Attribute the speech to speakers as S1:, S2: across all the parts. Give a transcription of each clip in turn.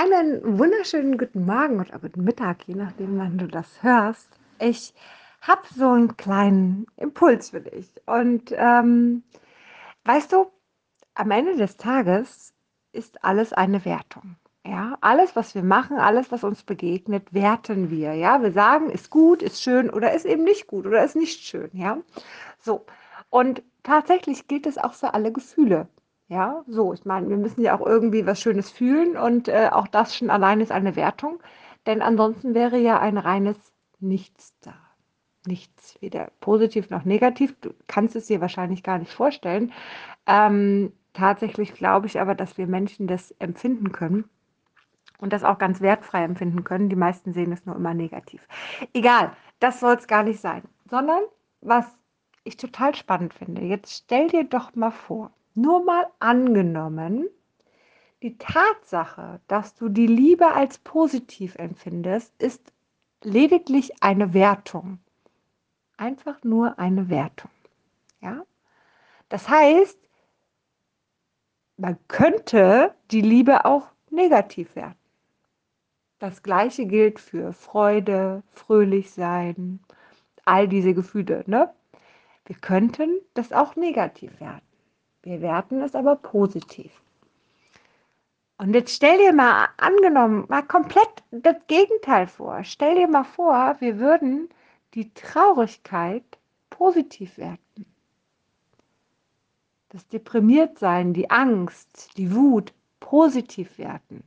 S1: Einen wunderschönen guten Morgen oder guten Mittag, je nachdem, wann du das hörst. Ich habe so einen kleinen Impuls für dich. Und ähm, weißt du, am Ende des Tages ist alles eine Wertung. Ja, alles, was wir machen, alles, was uns begegnet, werten wir. Ja, wir sagen, ist gut, ist schön oder ist eben nicht gut oder ist nicht schön. Ja, so. Und tatsächlich gilt es auch für alle Gefühle. Ja, so, ich meine, wir müssen ja auch irgendwie was Schönes fühlen und äh, auch das schon allein ist eine Wertung, denn ansonsten wäre ja ein reines Nichts da. Nichts, weder positiv noch negativ. Du kannst es dir wahrscheinlich gar nicht vorstellen. Ähm, tatsächlich glaube ich aber, dass wir Menschen das empfinden können und das auch ganz wertfrei empfinden können. Die meisten sehen es nur immer negativ. Egal, das soll es gar nicht sein, sondern was ich total spannend finde. Jetzt stell dir doch mal vor, nur mal angenommen, die Tatsache, dass du die Liebe als positiv empfindest, ist lediglich eine Wertung. Einfach nur eine Wertung. Ja? Das heißt, man könnte die Liebe auch negativ werten. Das gleiche gilt für Freude, fröhlich sein, all diese Gefühle. Ne? Wir könnten das auch negativ werten. Wir werten es aber positiv. Und jetzt stell dir mal angenommen, mal komplett das Gegenteil vor. Stell dir mal vor, wir würden die Traurigkeit positiv werten. Das Deprimiertsein, die Angst, die Wut positiv werten.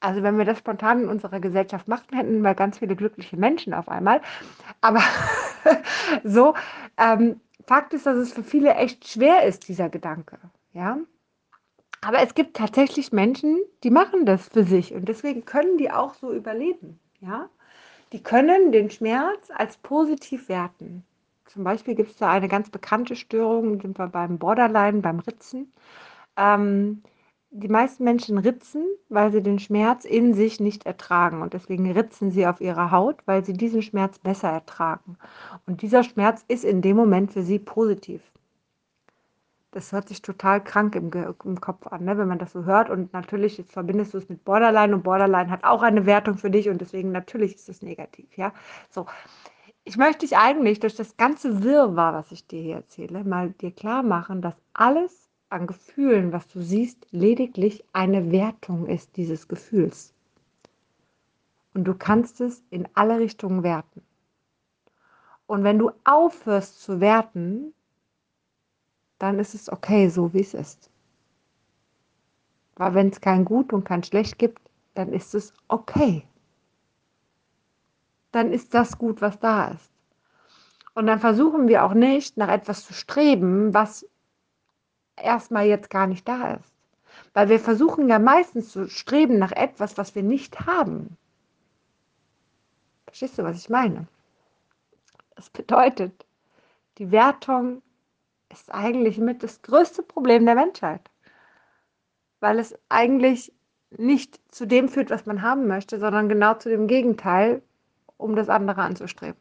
S1: Also wenn wir das spontan in unserer Gesellschaft machten, hätten wir ganz viele glückliche Menschen auf einmal. Aber so ähm, Fakt ist, dass es für viele echt schwer ist, dieser Gedanke. Ja? Aber es gibt tatsächlich Menschen, die machen das für sich und deswegen können die auch so überleben. Ja? Die können den Schmerz als positiv werten. Zum Beispiel gibt es da eine ganz bekannte Störung, sind wir beim Borderline, beim Ritzen. Ähm, die meisten Menschen ritzen, weil sie den Schmerz in sich nicht ertragen. Und deswegen ritzen sie auf ihrer Haut, weil sie diesen Schmerz besser ertragen. Und dieser Schmerz ist in dem Moment für sie positiv. Das hört sich total krank im, im Kopf an, ne? wenn man das so hört. Und natürlich jetzt verbindest du es mit Borderline und Borderline hat auch eine Wertung für dich und deswegen natürlich ist es negativ. Ja, so. Ich möchte dich eigentlich durch das ganze Wirrwarr, was ich dir hier erzähle, mal dir klar machen, dass alles an Gefühlen, was du siehst, lediglich eine Wertung ist dieses Gefühls. Und du kannst es in alle Richtungen werten. Und wenn du aufhörst zu werten, dann ist es okay, so wie es ist. Weil wenn es kein Gut und kein Schlecht gibt, dann ist es okay. Dann ist das gut, was da ist. Und dann versuchen wir auch nicht nach etwas zu streben, was erstmal jetzt gar nicht da ist. Weil wir versuchen ja meistens zu streben nach etwas, was wir nicht haben. Verstehst du, was ich meine? Das bedeutet, die Wertung ist eigentlich mit das größte Problem der Menschheit. Weil es eigentlich nicht zu dem führt, was man haben möchte, sondern genau zu dem Gegenteil, um das andere anzustreben.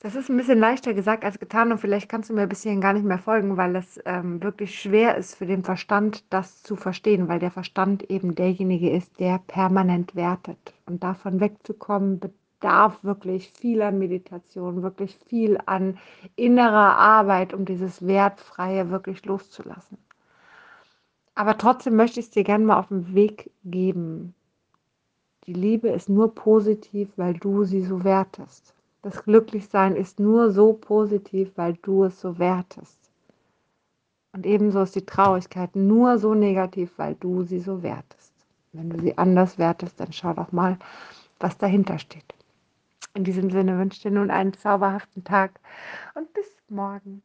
S1: Das ist ein bisschen leichter gesagt als getan und vielleicht kannst du mir ein bisschen gar nicht mehr folgen, weil es ähm, wirklich schwer ist für den Verstand, das zu verstehen, weil der Verstand eben derjenige ist, der permanent wertet. Und davon wegzukommen bedarf wirklich vieler Meditation, wirklich viel an innerer Arbeit, um dieses Wertfreie wirklich loszulassen. Aber trotzdem möchte ich es dir gerne mal auf den Weg geben. Die Liebe ist nur positiv, weil du sie so wertest. Das Glücklichsein ist nur so positiv, weil du es so wertest. Und ebenso ist die Traurigkeit nur so negativ, weil du sie so wertest. Wenn du sie anders wertest, dann schau doch mal, was dahinter steht. In diesem Sinne wünsche ich dir nun einen zauberhaften Tag und bis morgen.